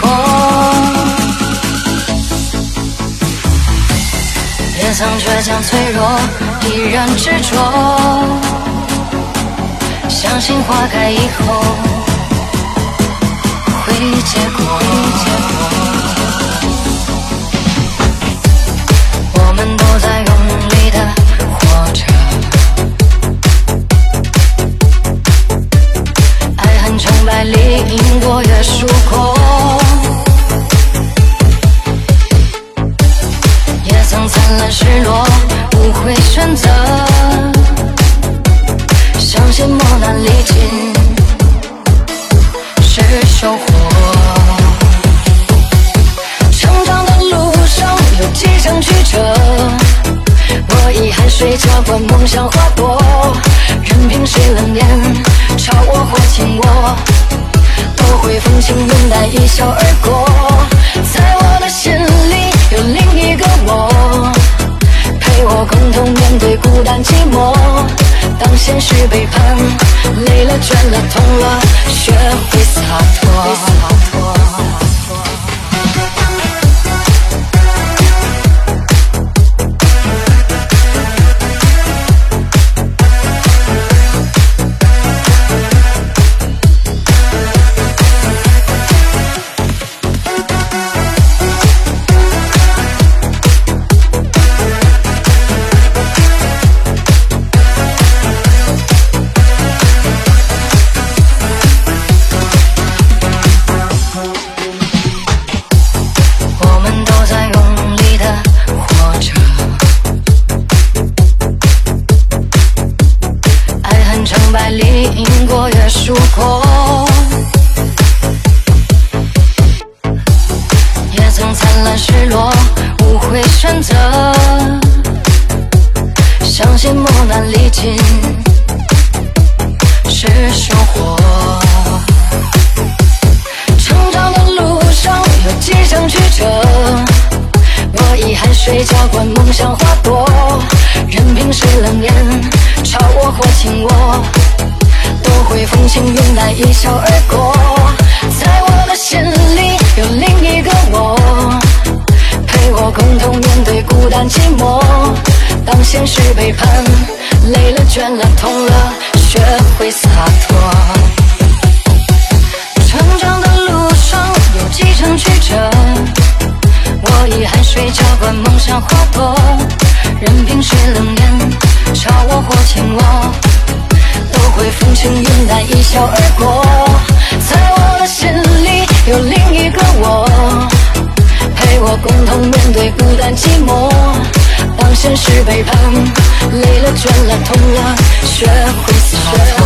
空，也曾倔强脆弱，依然执着，相信花开以后会结果。痛了，是收获。成长的路上有几程曲折，我以汗水浇灌梦想花朵，任凭谁冷眼嘲我或轻我，都会风轻云淡一笑而过。在我的心里有另一个我，陪我共同面对孤单寂寞。当现实背叛，累了倦了痛了，学会洒脱。成长的路上有几程曲折，我以汗水浇灌梦想花朵，任凭谁冷眼嘲我或轻我，都会风轻云淡一笑而过。在我的心里有另一个我，陪我共同面对孤单寂寞。当现实背叛，累了倦了痛了，学会洒脱。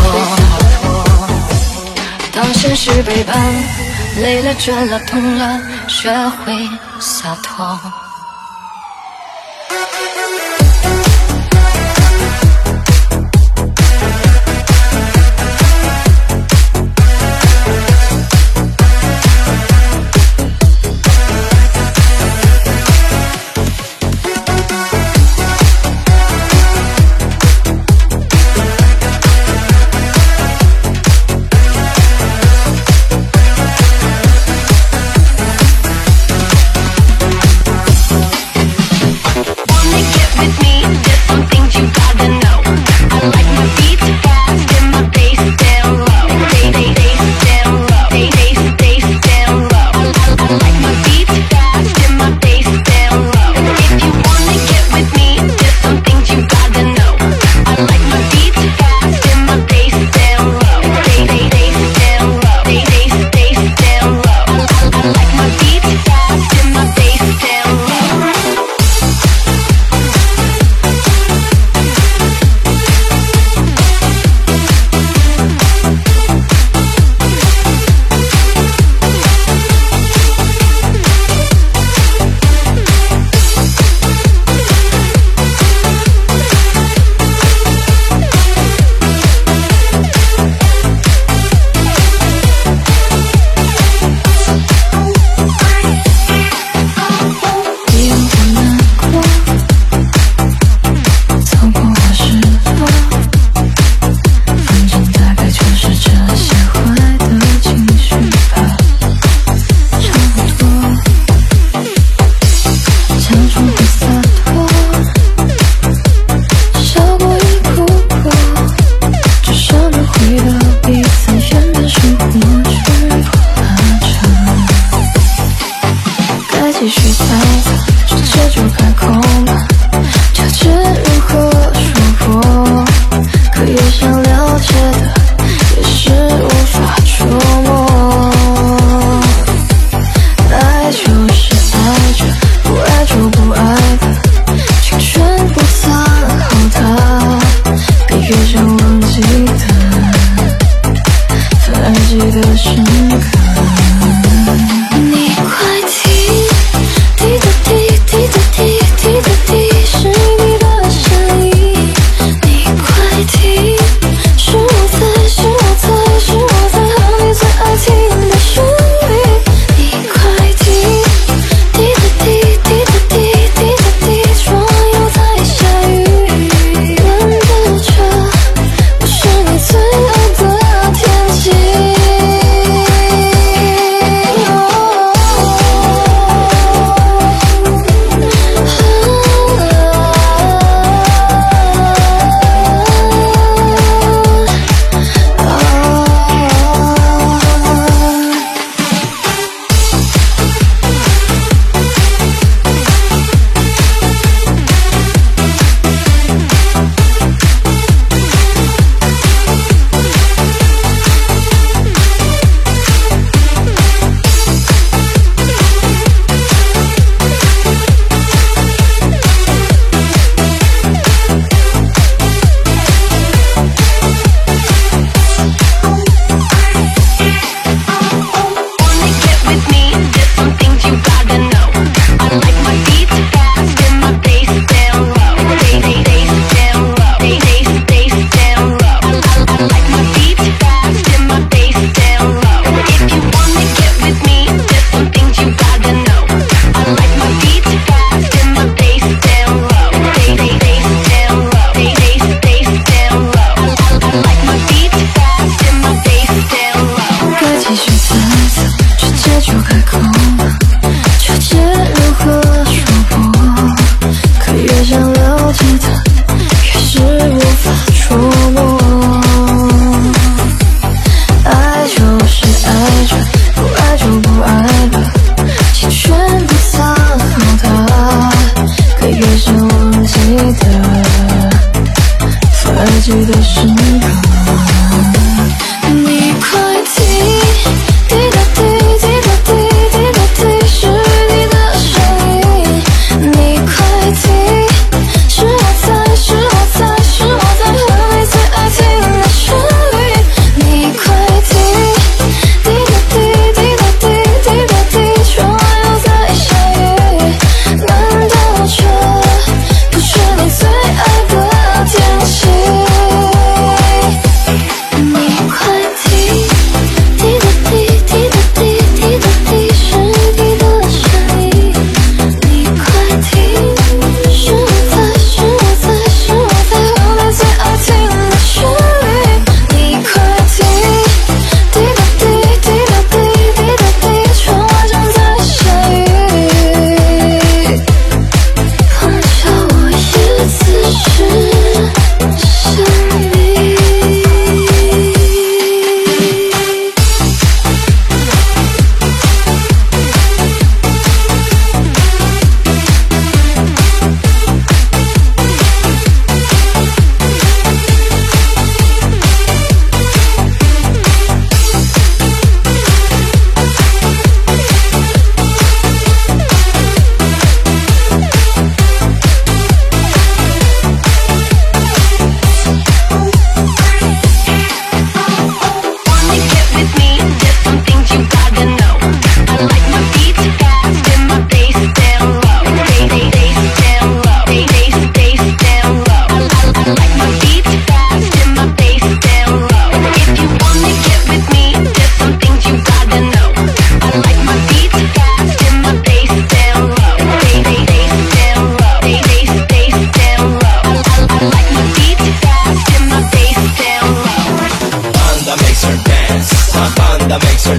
当现实背叛，累了倦了痛了，学会洒脱。记得是你。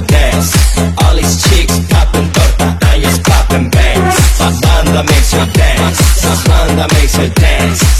dance. All these chicks popping torta, I popping bangs makes her dance, makes her dance.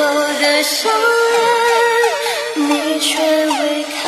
我的笑脸你却未看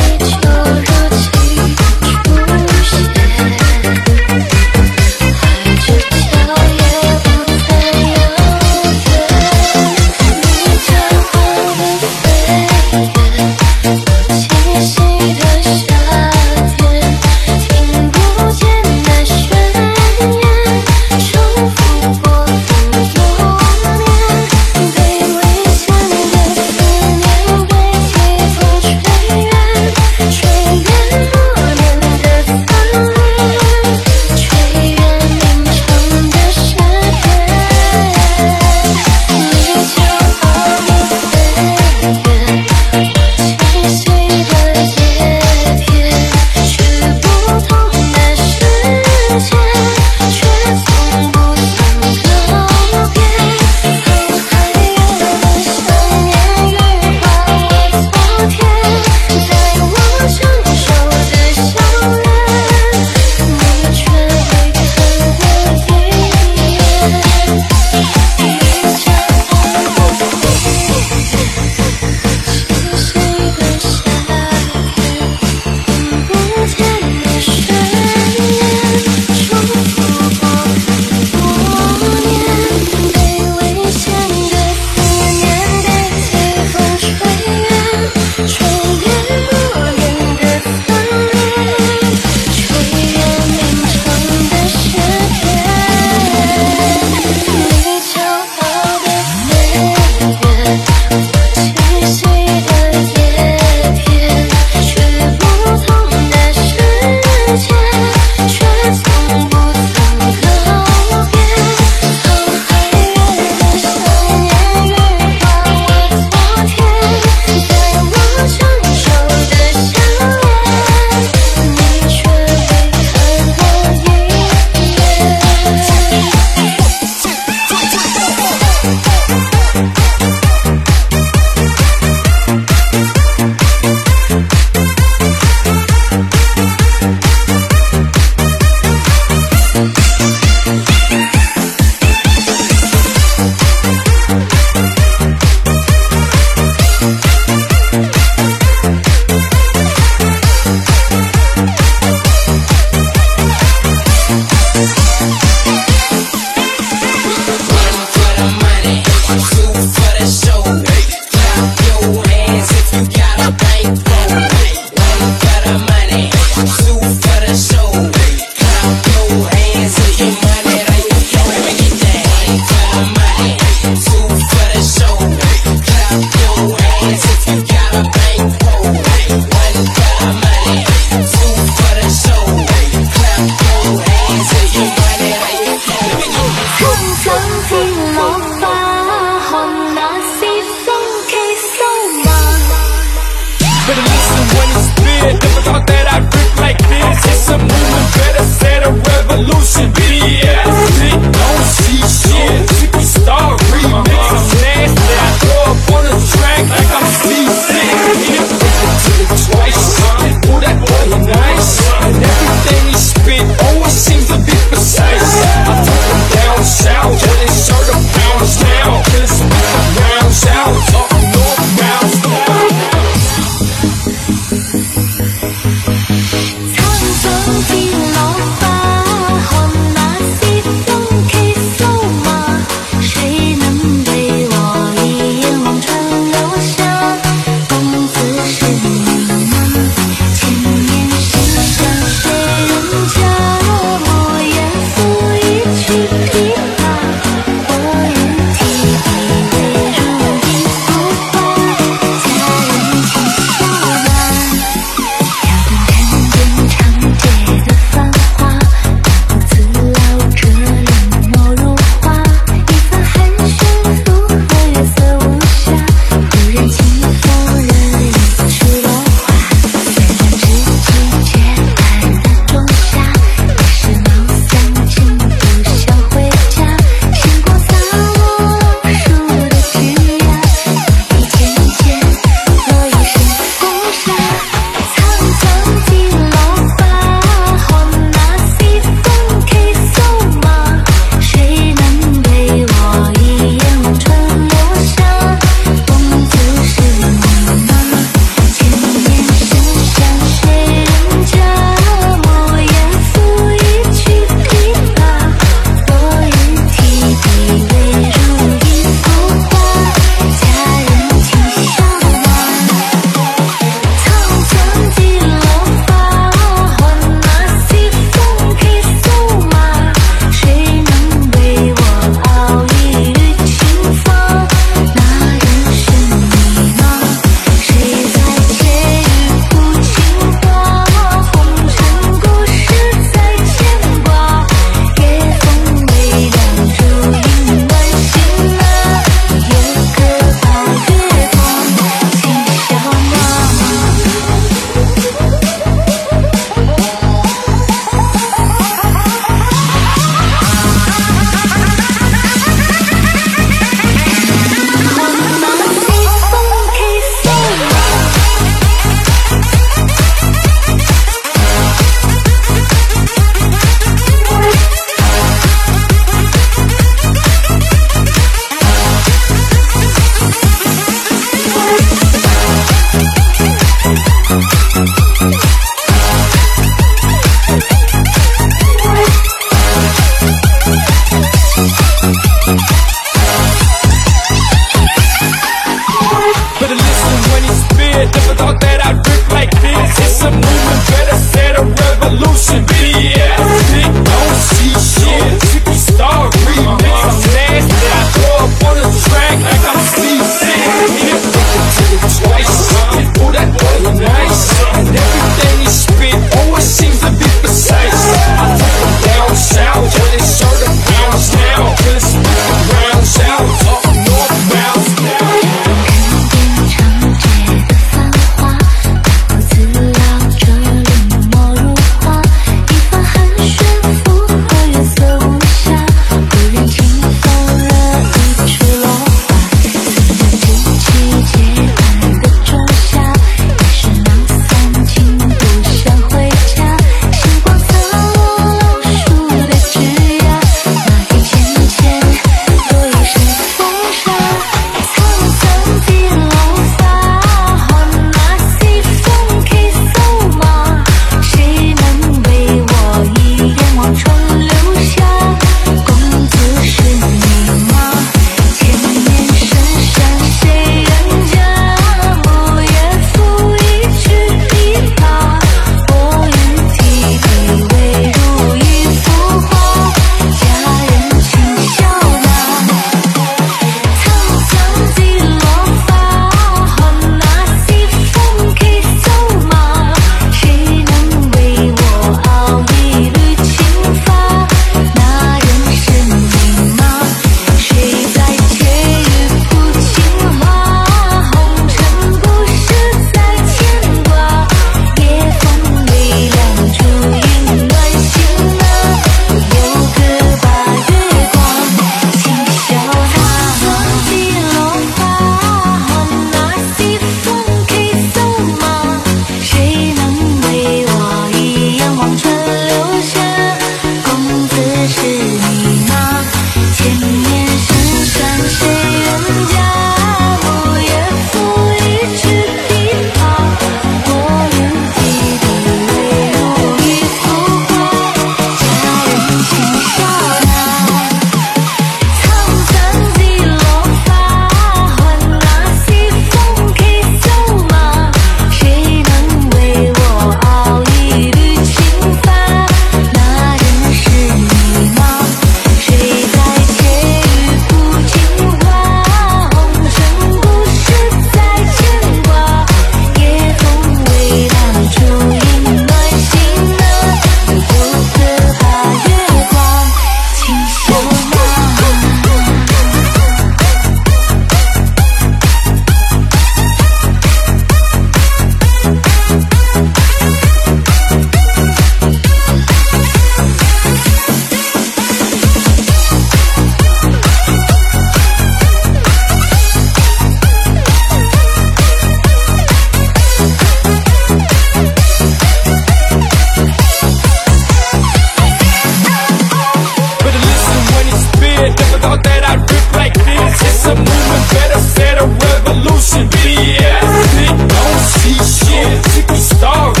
story.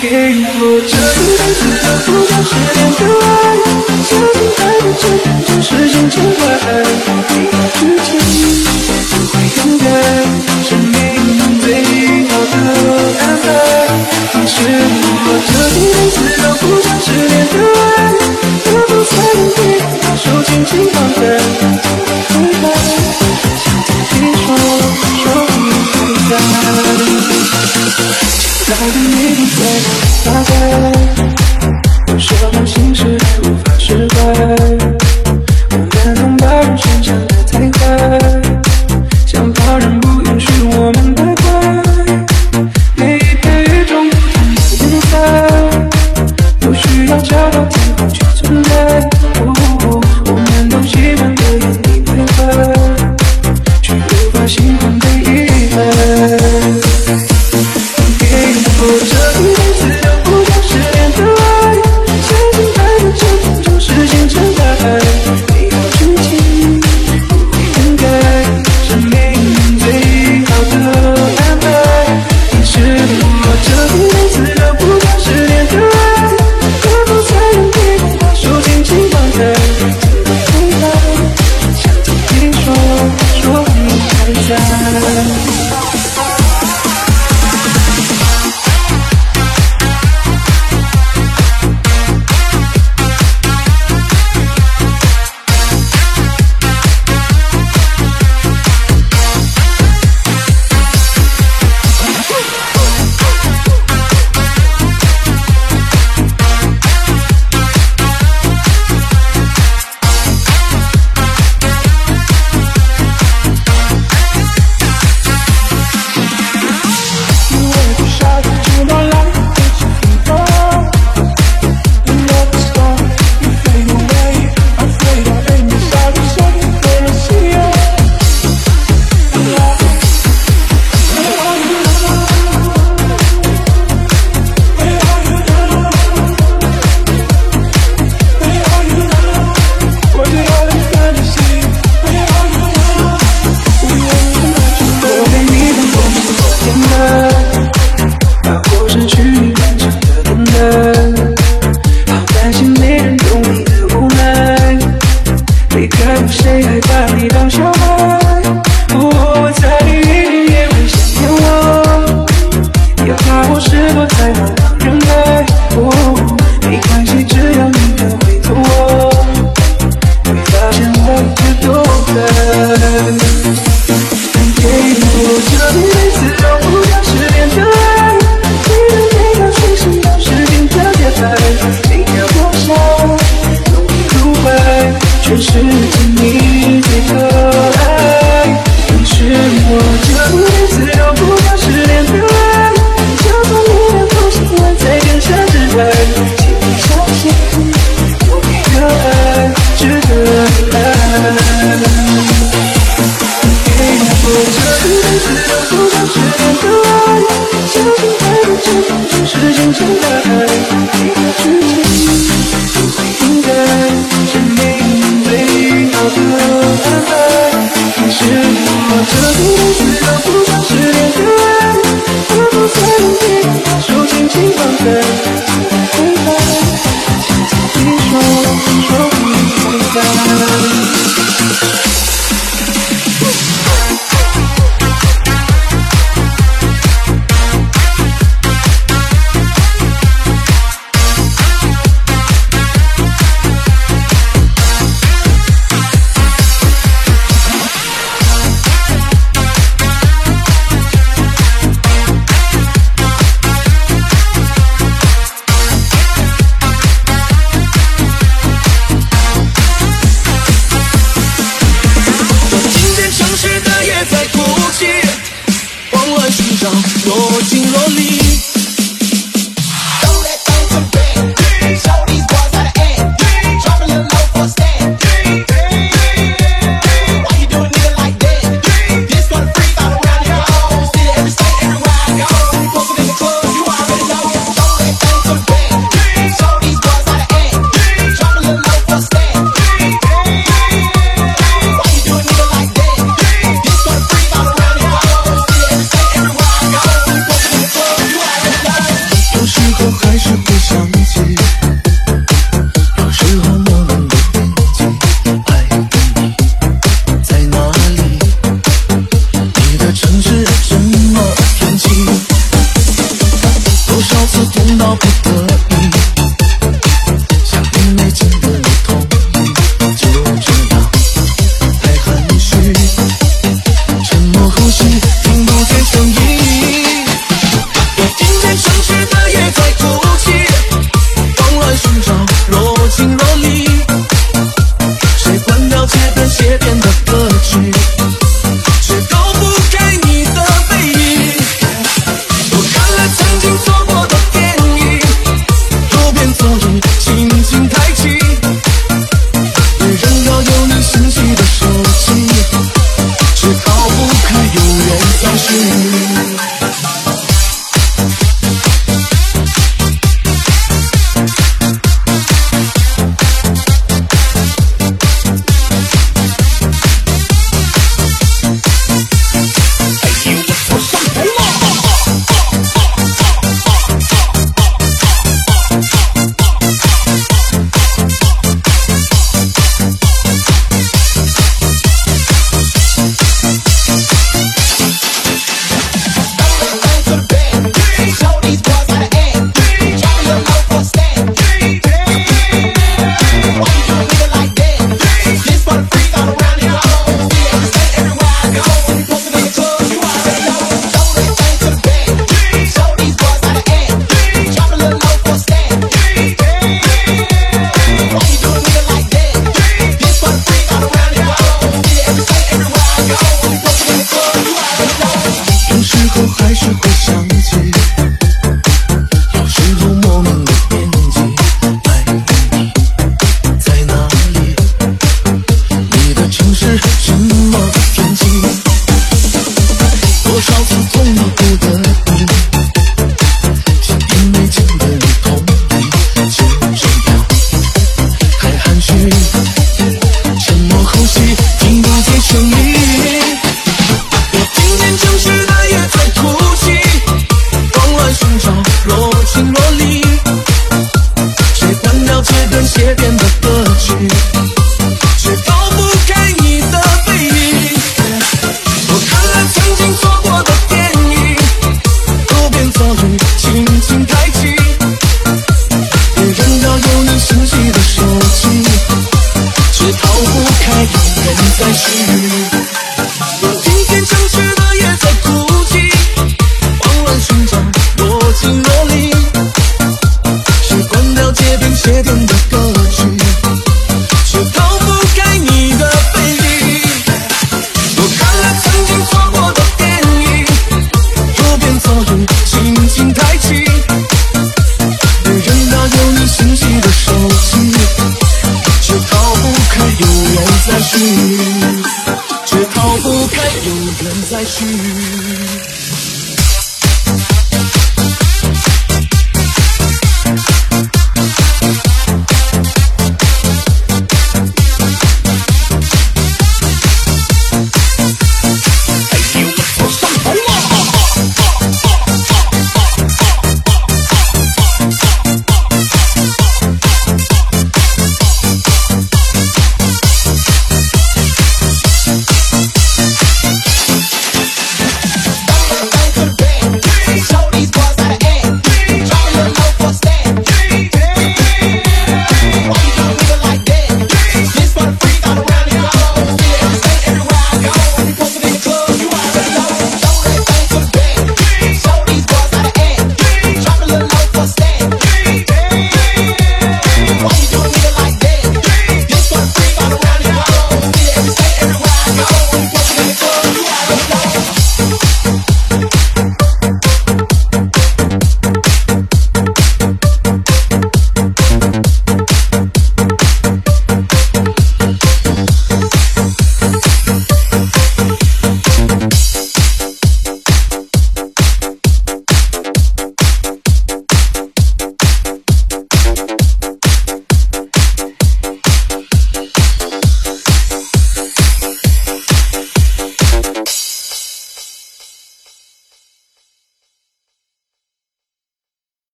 给我这一辈子都不想失联的爱相信爱的征途就是星辰大时间不会更改生命最好的安排你是我这一辈子都不想失联的爱何不残忍手轻轻放开请你坦白你说中我是现在的你不再 Bye-bye.